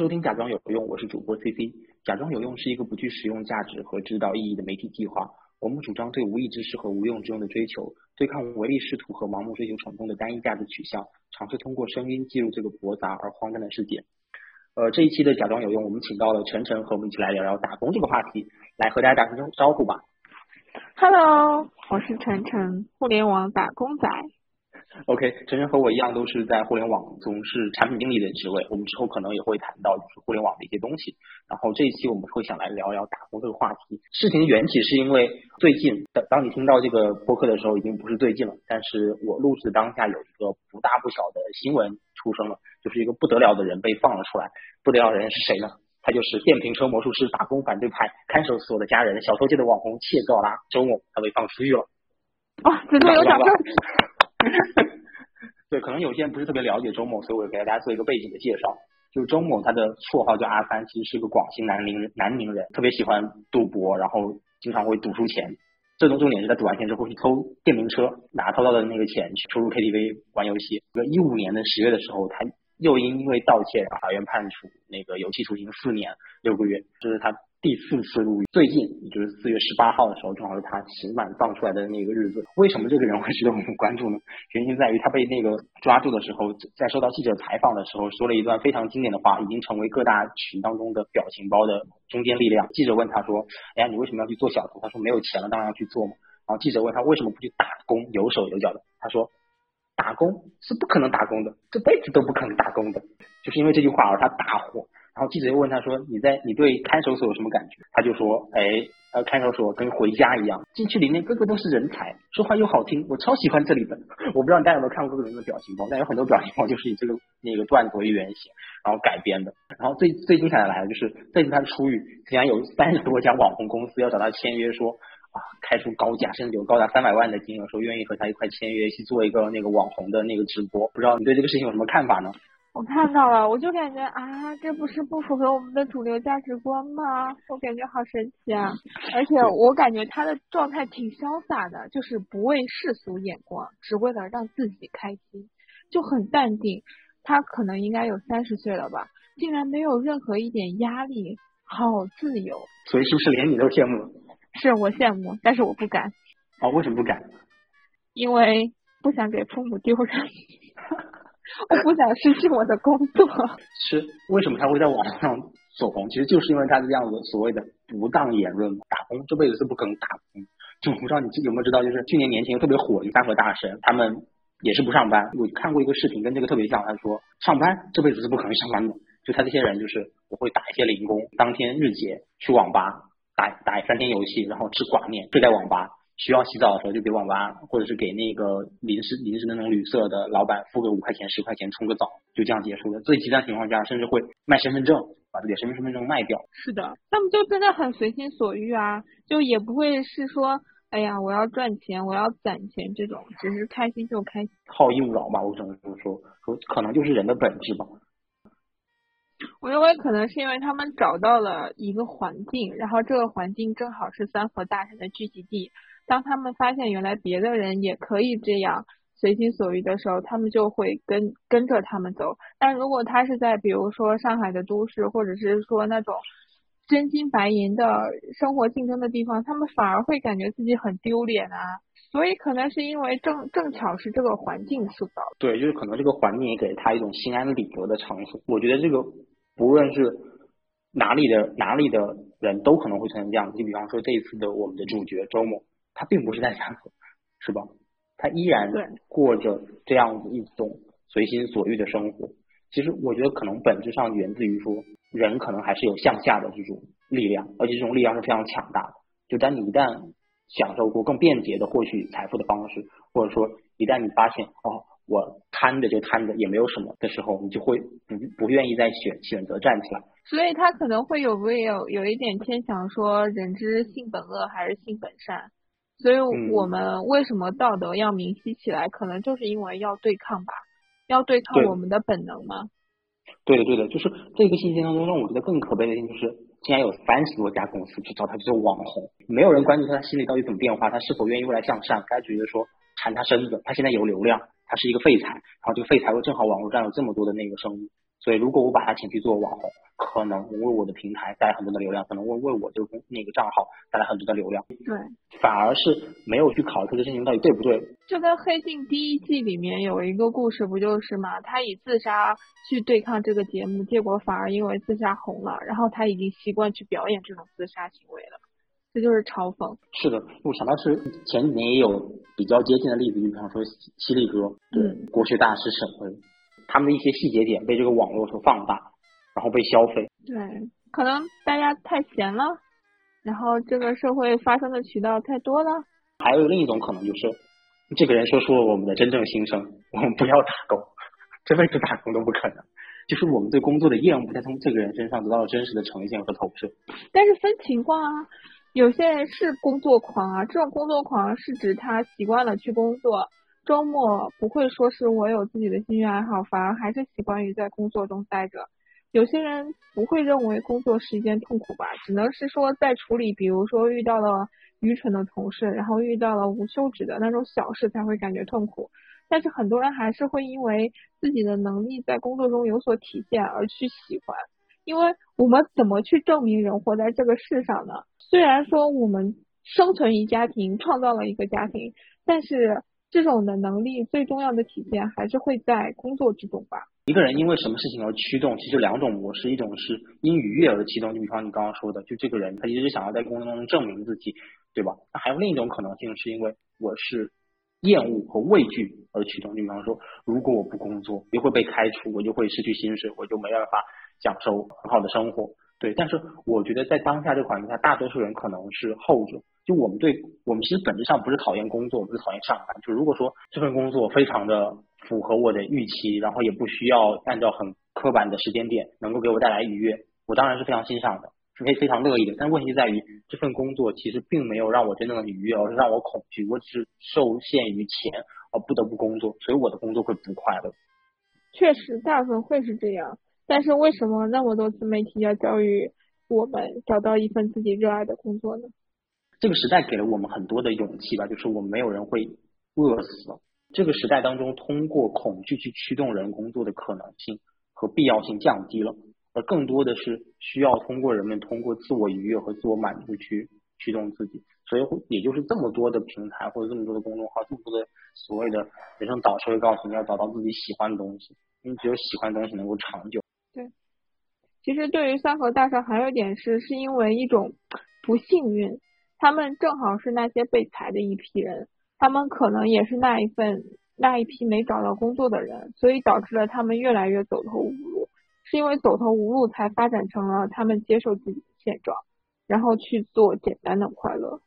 收听《假装有用》，我是主播 CC。假装有用是一个不具实用价值和指导意义的媒体计划。我们主张对无益之事和无用之用的追求，对抗唯利是图和盲目追求成功的单一价值取向，尝试通过声音记录这个驳杂而荒诞的世界。呃，这一期的假装有用，我们请到了晨晨和我们一起来聊聊打工这个话题，来和大家打声招呼吧。Hello，我是晨晨，互联网打工仔。OK，晨晨和我一样都是在互联网从事产品经理的职位，我们之后可能也会谈到就是互联网的一些东西。然后这一期我们会想来聊聊打工这个话题。事情的缘起是因为最近，当当你听到这个播客的时候，已经不是最近了。但是我录制当下有一个不大不小的新闻出生了，就是一个不得了的人被放了出来。不得了的人是谁呢？他就是电瓶车魔术师、打工反对派、看守所的家人、小偷界的网红切格拉周某，他被放出狱了。啊，真的有掌声。对，可能有些人不是特别了解周某，所以我给大家做一个背景的介绍。就是周某，他的绰号叫阿三，其实是个广西南宁人，南宁人，特别喜欢赌博，然后经常会赌输钱。最终重点是他赌完钱之后去偷电瓶车，拿偷到的那个钱去出入 KTV 玩游戏。一五年的十月的时候，他又因因为盗窃，法院判处那个有期徒刑四年六个月，这是他第四次入狱。最近，也就是四月十八号的时候，正好是他刑满放出来的那个日子。为什么这个人会值得我们关注呢？原因在于他被那个抓住的时候，在受到记者采访的时候，说了一段非常经典的话，已经成为各大群当中的表情包的中坚力量。记者问他说：“哎呀，你为什么要去做小偷？”他说：“没有钱了，当然要去做嘛。”然后记者问他为什么不去打工，有手有脚的？他说：“打工是不可能打工的，这辈子都不可能打工的。”就是因为这句话而他大火。然后记者又问他说：“你在你对看守所有什么感觉？”他就说：“哎，呃，看守所跟回家一样，进去里面个个都是人才，说话又好听，我超喜欢这里的。”我不知道大家有没有看过这个人的表情包，但有很多表情包就是以这个那个段子为原型，然后改编的。然后最最精彩的来了，就是这次他出狱，竟然有三十多家网红公司要找他签约，说啊，开出高价，甚至有高达三百万的金额，说愿意和他一块签约去做一个那个网红的那个直播。不知道你对这个事情有什么看法呢？我看到了，我就感觉啊，这不是不符合我们的主流价值观吗？我感觉好神奇啊！而且我感觉他的状态挺潇洒的，就是不为世俗眼光，只为了让自己开心，就很淡定。他可能应该有三十岁了吧，竟然没有任何一点压力，好自由。所以是不是连你都羡慕？是我羡慕，但是我不敢。啊、哦，为什么不敢？因为不想给父母丢人。我不想失去我的工作。是为什么他会在网上走红？其实就是因为他这样子所谓的不当言论。打工这辈子是不可能打工。就我不知道你有没有知道，就是去年年前特别火一三和大神，他们也是不上班。我看过一个视频，跟这个特别像。他说上班这辈子是不可能上班的。就他这些人，就是我会打一些零工，当天日结去网吧打打三天游戏，然后吃挂面，睡在网吧。需要洗澡的时候就给网吧或者是给那个临时临时那种旅社的老板付个五块钱十块钱冲个澡，就这样结束了。最极端情况下，甚至会卖身份证，把自己的身份身份证卖掉。是的，他们就真的很随心所欲啊，就也不会是说，哎呀，我要赚钱，我要攒钱这种，只是开心就开心。好逸恶劳吧，我只能这么说，说可能就是人的本质吧。我认为可能是因为他们找到了一个环境，然后这个环境正好是三和大神的聚集地。当他们发现原来别的人也可以这样随心所欲的时候，他们就会跟跟着他们走。但如果他是在比如说上海的都市，或者是说那种真金白银的生活竞争的地方，他们反而会感觉自己很丢脸啊。所以可能是因为正正巧是这个环境塑造。对，就是可能这个环境也给他一种心安理得的场所。我觉得这个不论是哪里的哪里的人都可能会成这样子。就比方说这一次的我们的主角周某。他并不是在下河，是吧？他依然过着这样子一种随心所欲的生活。其实我觉得可能本质上源自于说，人可能还是有向下的这种力量，而且这种力量是非常强大的。就当你一旦享受过更便捷的获取财富的方式，或者说一旦你发现哦，我贪着就贪着也没有什么的时候，你就会不不愿意再选选择站起来。所以他可能会有会有有一点偏向说，人之性本恶还是性本善。所以我们为什么道德要明晰起来？可能就是因为要对抗吧，要对抗我们的本能吗？对的，对的，就是这个信息当中让我觉得更可悲的一点就是，竟然有三十多家公司去找他去做网红，没有人关注他心里到底怎么变化，他是否愿意未来向善，该觉得说缠他身子，他现在有流量，他是一个废材，然后这个废材又正好网络上有这么多的那个生意，所以如果我把它请去做网红，可能为我的平台带来很多的流量，可能为为我这个公那个账号带来很多的流量。对，反而是没有去考虑这个事情到底对不对。就跟《黑镜》第一季里面有一个故事，不就是嘛？他以自杀去对抗这个节目，结果反而因为自杀红了，然后他已经习惯去表演这种自杀行为了。这就是嘲讽。是的，我想到是前几年也有比较接近的例子，就比方说犀利哥，嗯，国学大师沈巍，他们的一些细节点被这个网络所放大，然后被消费。对，可能大家太闲了，然后这个社会发生的渠道太多了。还有另一种可能就是，这个人说出了我们的真正心声，我们不要打工，这辈子打工都不可能。就是我们对工作的厌恶，在从这个人身上得到了真实的呈现和投射。但是分情况啊。有些人是工作狂啊，这种工作狂是指他习惯了去工作，周末不会说是我有自己的兴趣爱好，反而还是习惯于在工作中待着。有些人不会认为工作是一件痛苦吧，只能是说在处理，比如说遇到了愚蠢的同事，然后遇到了无休止的那种小事才会感觉痛苦。但是很多人还是会因为自己的能力在工作中有所体现而去喜欢，因为我们怎么去证明人活在这个世上呢？虽然说我们生存于家庭，创造了一个家庭，但是这种的能力最重要的体现还是会在工作之中吧。一个人因为什么事情而驱动，其实两种模式，一种是因愉悦而驱动，就比方你刚刚说的，就这个人他一直想要在工作中证明自己，对吧？那还有另一种可能性，是因为我是厌恶和畏惧而驱动，就比方说，如果我不工作，就会被开除，我就会失去薪水，我就没办法享受很好的生活。对，但是我觉得在当下这个环境下，大多数人可能是后者。就我们对我们其实本质上不是讨厌工作，我们是讨厌上班。就如果说这份工作非常的符合我的预期，然后也不需要按照很刻板的时间点，能够给我带来愉悦，我当然是非常欣赏的，是非非常乐意的。但问题在于这份工作其实并没有让我真正的愉悦，而是让我恐惧。我只受限于钱而不得不工作，所以我的工作会不快乐。确实，大部分会是这样。但是为什么那么多自媒体要教育我们找到一份自己热爱的工作呢？这个时代给了我们很多的勇气吧，就是我们没有人会饿死。这个时代当中，通过恐惧去驱动人工作的可能性和必要性降低了，而更多的是需要通过人们通过自我愉悦和自我满足去驱动自己。所以，也就是这么多的平台或者这么多的公众号，这么多的所谓的人生导师会告诉你要找到自己喜欢的东西，因为只有喜欢的东西能够长久。其实对于三和大少还有一点是，是因为一种不幸运，他们正好是那些被裁的一批人，他们可能也是那一份那一批没找到工作的人，所以导致了他们越来越走投无路，是因为走投无路才发展成了他们接受自己的现状，然后去做简单的快乐。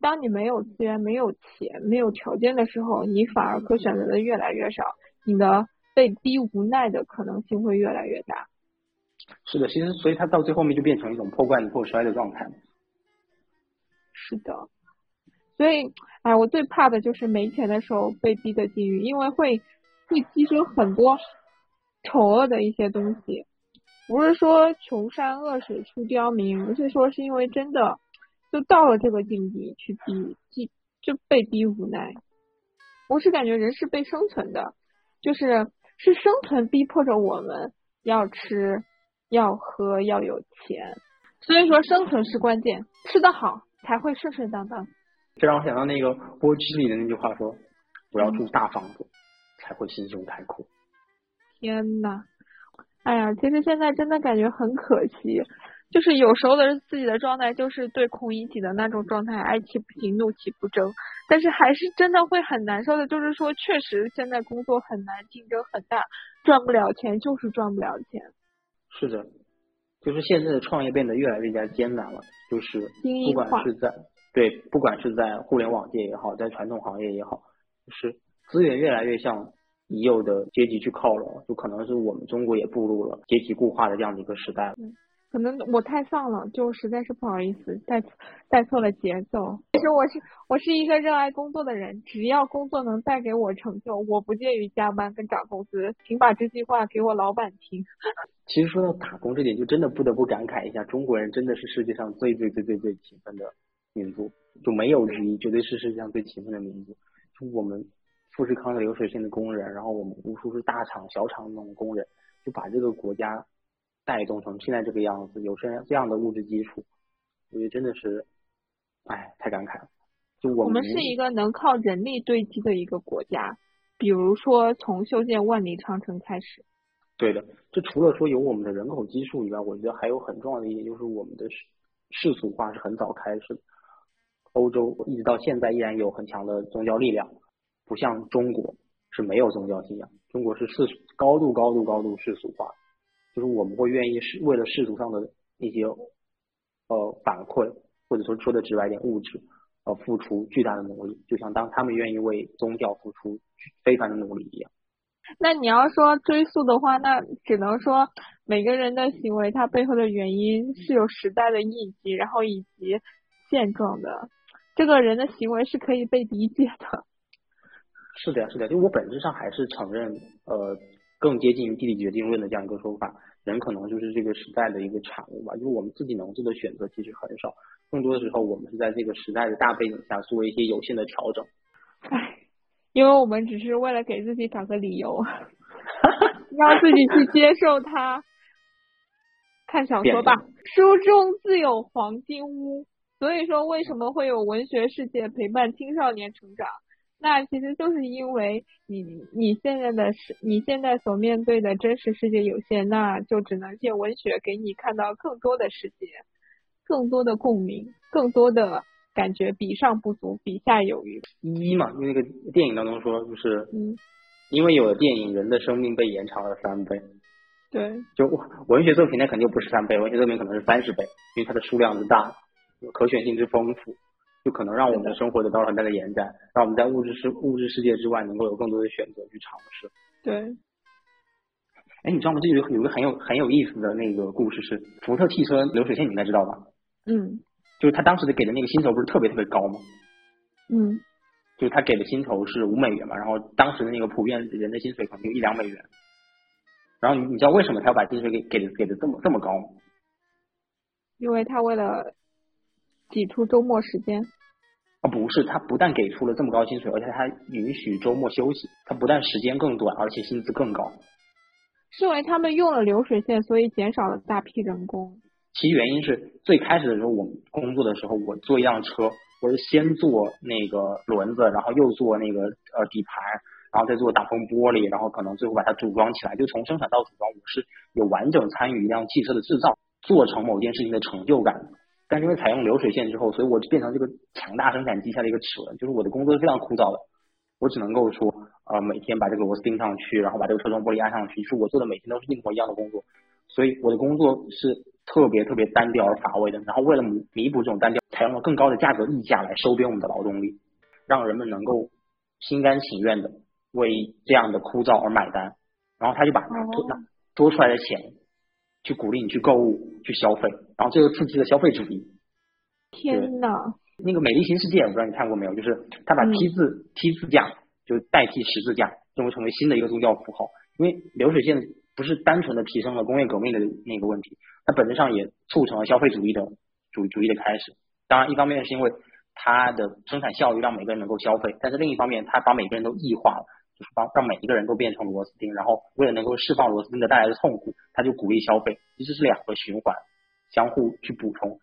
当你没有资源、没有钱、没有条件的时候，你反而可选择的越来越少，你的。被逼无奈的可能性会越来越大。是的，其实所以它到最后面就变成一种破罐子破摔的状态。是的，所以哎，我最怕的就是没钱的时候被逼的境遇，因为会会牺牲很多丑恶的一些东西。不是说穷山恶水出刁民，而是说是因为真的就到了这个境地去逼，就被逼无奈。我是感觉人是被生存的，就是。是生存逼迫着我们要吃、要喝、要有钱，所以说生存是关键，吃得好才会顺顺当当。这让我想到那个《波之》里的那句话说：“我要住大房子，才会心胸开阔。”天呐，哎呀，其实现在真的感觉很可惜。就是有时候的自己的状态，就是对孔乙己的那种状态，哀其不幸，怒其不争。但是还是真的会很难受的，就是说，确实现在工作很难，竞争很大，赚不了钱，就是赚不了钱。是的，就是现在的创业变得越来越加艰难了，就是不管是在对，不管是在互联网界也好，在传统行业也好，就是资源越来越向已有的阶级去靠拢，就可能是我们中国也步入了阶级固化的这样的一个时代了。可能我太丧了，就实在是不好意思带带错了节奏。其实我是我是一个热爱工作的人，只要工作能带给我成就，我不介于加班跟涨工资。请把这句话给我老板听。其实说到打工这点，就真的不得不感慨一下，中国人真的是世界上最最最最最勤奋的民族，就没有之一，绝对是世界上最勤奋的民族。就我们富士康的流水线的工人，然后我们无数是大厂、小厂那种工人，就把这个国家带动成现在这个样子，有这样这样的物质基础，我觉得真的是，哎，太感慨了。就我们是一个能靠人力堆积的一个国家，比如说从修建万里长城开始。对的，这除了说有我们的人口基数以外，我觉得还有很重要的一点就是我们的世世俗化是很早开始的。欧洲一直到现在依然有很强的宗教力量，不像中国是没有宗教信仰，中国是世俗高度高度高度世俗化，就是我们会愿意是为了世俗上的一些呃反馈，或者说说的直白点物质。呃，付出巨大的努力，就像当他们愿意为宗教付出非凡的努力一样。那你要说追溯的话，那只能说每个人的行为，它背后的原因是有时代的印记，然后以及现状的。这个人的行为是可以被理解的。是的呀，是的，就我本质上还是承认，呃，更接近于地理决定论的这样一个说法。人可能就是这个时代的一个产物吧，就是我们自己能做的选择其实很少。更多的时候，我们是在这个时代的大背景下做一些有限的调整。唉，因为我们只是为了给自己找个理由，让自己去接受它。看小说吧，书中自有黄金屋。所以说，为什么会有文学世界陪伴青少年成长？那其实就是因为你你现在的是，你现在所面对的真实世界有限，那就只能借文学给你看到更多的世界。更多的共鸣，更多的感觉，比上不足，比下有余。一嘛，因为那个电影当中说，就是，嗯，因为有了电影，人的生命被延长了三倍。对。就文学作品，那肯定不是三倍，文学作品可能是三十倍，因为它的数量之大，可选性之丰富，就可能让我们的生活得到了很大的延展，让我们在物质世物质世界之外，能够有更多的选择去尝试。对。哎，你知道吗？这有有个很有很有意思的那个故事是福特汽车流水线，你应该知道吧？嗯，就是他当时的给的那个薪酬不是特别特别高吗？嗯，就是他给的薪酬是五美元嘛，然后当时的那个普遍人的薪水可能就一两美元。然后你你知道为什么他要把薪水给给的给的这么这么高吗？因为他为了挤出周末时间。啊，不是，他不但给出了这么高薪水，而且他允许周末休息，他不但时间更短，而且薪资更高。是因为他们用了流水线，所以减少了大批人工。其原因是最开始的时候，我们工作的时候，我做一辆车，我是先做那个轮子，然后又做那个呃底盘，然后再做挡风玻璃，然后可能最后把它组装起来，就从生产到组装，我是有完整参与一辆汽车的制造，做成某件事情的成就感。但是因为采用流水线之后，所以我就变成这个强大生产机下的一个齿轮，就是我的工作是非常枯燥的，我只能够说呃每天把这个螺丝钉上去，然后把这个车窗玻璃安上去，就是我做的每天都是一模一样的工作，所以我的工作是。特别特别单调而乏味的，然后为了弥弥补这种单调，采用了更高的价格溢价来收编我们的劳动力，让人们能够心甘情愿的为这样的枯燥而买单，然后他就把多多出来的钱去鼓励你去购物去消费，然后这个刺激了消费主义。天呐，那个美丽新世界，我不知道你看过没有，就是他把 T 字 T 字架就代替十字架，认为成为新的一个宗教符号，因为流水线不是单纯的提升了工业革命的那个问题。它本质上也促成了消费主义的主主义的开始。当然，一方面是因为它的生产效率让每个人能够消费，但是另一方面，它把每个人都异化了，就是帮让每一个人都变成螺丝钉。然后为了能够释放螺丝钉的带来的痛苦，他就鼓励消费，其实是两个循环，相互去补充。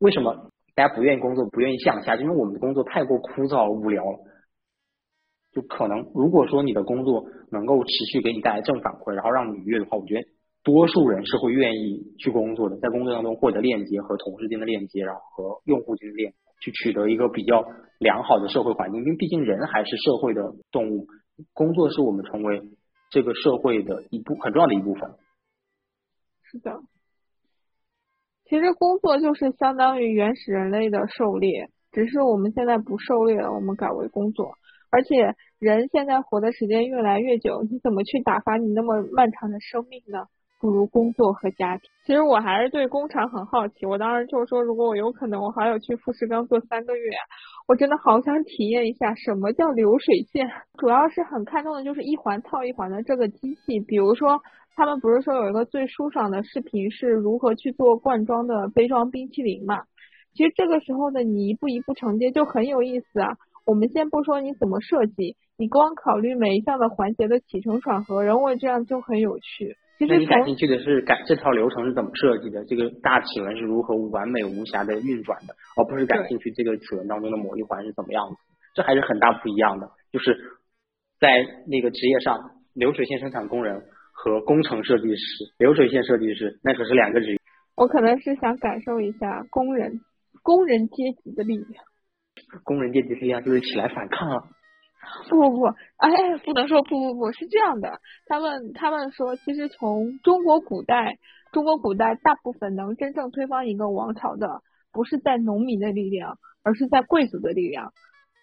为什么大家不愿意工作，不愿意向下？因为我们的工作太过枯燥无聊了。就可能如果说你的工作能够持续给你带来正反馈，然后让你愉悦的话，我觉得。多数人是会愿意去工作的，在工作当中获得链接和同事间的链接，然后和用户间的链，去取得一个比较良好的社会环境。因为毕竟人还是社会的动物，工作是我们成为这个社会的一部很重要的一部分。是的，其实工作就是相当于原始人类的狩猎，只是我们现在不狩猎了，我们改为工作。而且人现在活的时间越来越久，你怎么去打发你那么漫长的生命呢？不如工作和家庭。其实我还是对工厂很好奇。我当时就说，如果我有可能，我还要去富士康做三个月。我真的好想体验一下什么叫流水线。主要是很看重的就是一环套一环的这个机器。比如说，他们不是说有一个最舒爽的视频是如何去做罐装的杯装冰淇淋嘛？其实这个时候的你一步一步承接就很有意思啊。我们先不说你怎么设计，你光考虑每一项的环节的起承转合，人为这样就很有趣。其实你感兴趣的是感这套流程是怎么设计的，这个大齿轮是如何完美无瑕的运转的，而不是感兴趣这个齿轮当中的某一环是怎么样子，这还是很大不一样的。就是在那个职业上，流水线生产工人和工程设计师、流水线设计师那可是两个职业。我可能是想感受一下工人工人阶级的力量。工人阶级力量就是起来反抗啊！不不不，哎，不能说不不不，是这样的。他们他们说，其实从中国古代，中国古代大部分能真正推翻一个王朝的，不是在农民的力量，而是在贵族的力量。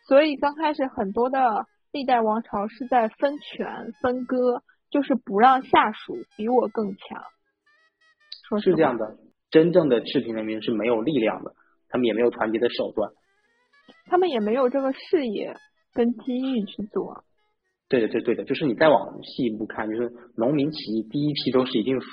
所以刚开始很多的历代王朝是在分权分割，就是不让下属比我更强。说是这样的，真正的赤贫人民是没有力量的，他们也没有团结的手段。他们也没有这个视野跟机遇去做。对的，对对的，就是你再往细一步看，就是农民起义第一批都是一定死，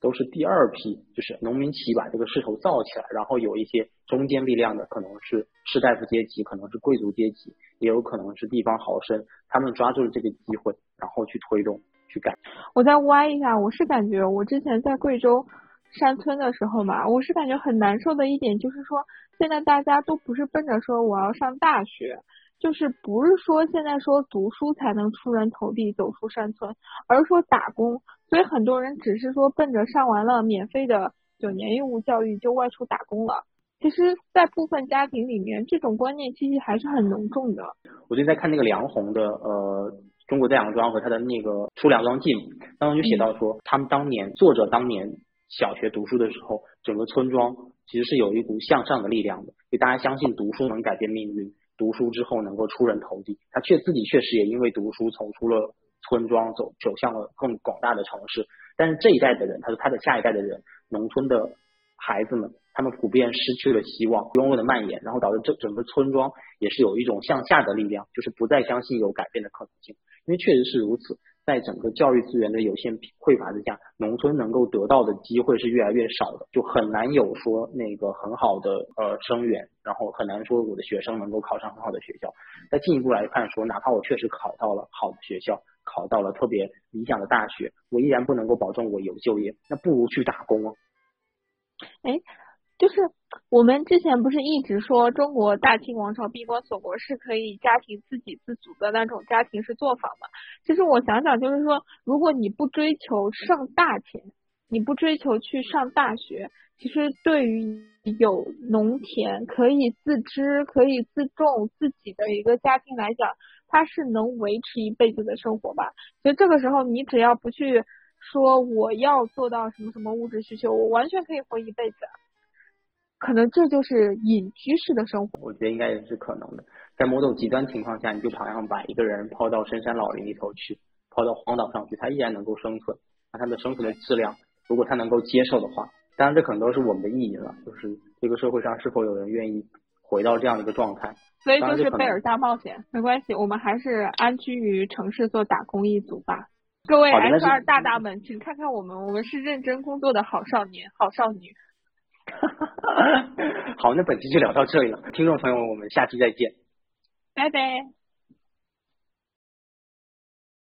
都是第二批，就是农民起义把这个势头造起来，然后有一些中间力量的，可能是士大夫阶级，可能是贵族阶级，也有可能是地方豪绅，他们抓住了这个机会，然后去推动去改。我再歪一下，我是感觉我之前在贵州山村的时候嘛，我是感觉很难受的一点就是说。现在大家都不是奔着说我要上大学，就是不是说现在说读书才能出人头地走出山村，而是说打工。所以很多人只是说奔着上完了免费的九年义务教育就外出打工了。其实，在部分家庭里面，这种观念其实还是很浓重的。我最近在看那个梁鸿的呃《中国在杨庄》和他的那个《出梁庄记》当中就写到说，他们当年作者当年小学读书的时候，整个村庄。其实是有一股向上的力量的，就大家相信读书能改变命运，读书之后能够出人头地。他确自己确实也因为读书走出了村庄，走走向了更广大的城市。但是这一代的人，他说他的下一代的人，农村的孩子们，他们普遍失去了希望，庸碌的蔓延，然后导致这整个村庄也是有一种向下的力量，就是不再相信有改变的可能性。因为确实是如此。在整个教育资源的有限匮乏之下，农村能够得到的机会是越来越少的，就很难有说那个很好的呃生源，然后很难说我的学生能够考上很好的学校。再进一步来看，说哪怕我确实考到了好的学校，考到了特别理想的大学，我依然不能够保证我有就业，那不如去打工啊。哎。就是我们之前不是一直说中国大清王朝闭关锁国是可以家庭自给自足的那种家庭式作坊嘛？其实我想想，就是说，如果你不追求上大钱，你不追求去上大学，其实对于有农田可以自知、可以自种自己的一个家庭来讲，它是能维持一辈子的生活吧？所以这个时候，你只要不去说我要做到什么什么物质需求，我完全可以活一辈子。可能这就是隐居式的生活，我觉得应该也是可能的。在某种极端情况下，你就好像把一个人抛到深山老林里头去，抛到荒岛上去，他依然能够生存。那他的生存的质量，如果他能够接受的话，当然这可能都是我们的意淫了。就是这个社会上是否有人愿意回到这样的一个状态？所以就是贝尔大冒险，没关系，我们还是安居于城市做打工一族吧。各位二大大们，请看看我们，我们是认真工作的好少年、好少女。好，那本期就聊到这里了，听众朋友们，我们下期再见，拜拜。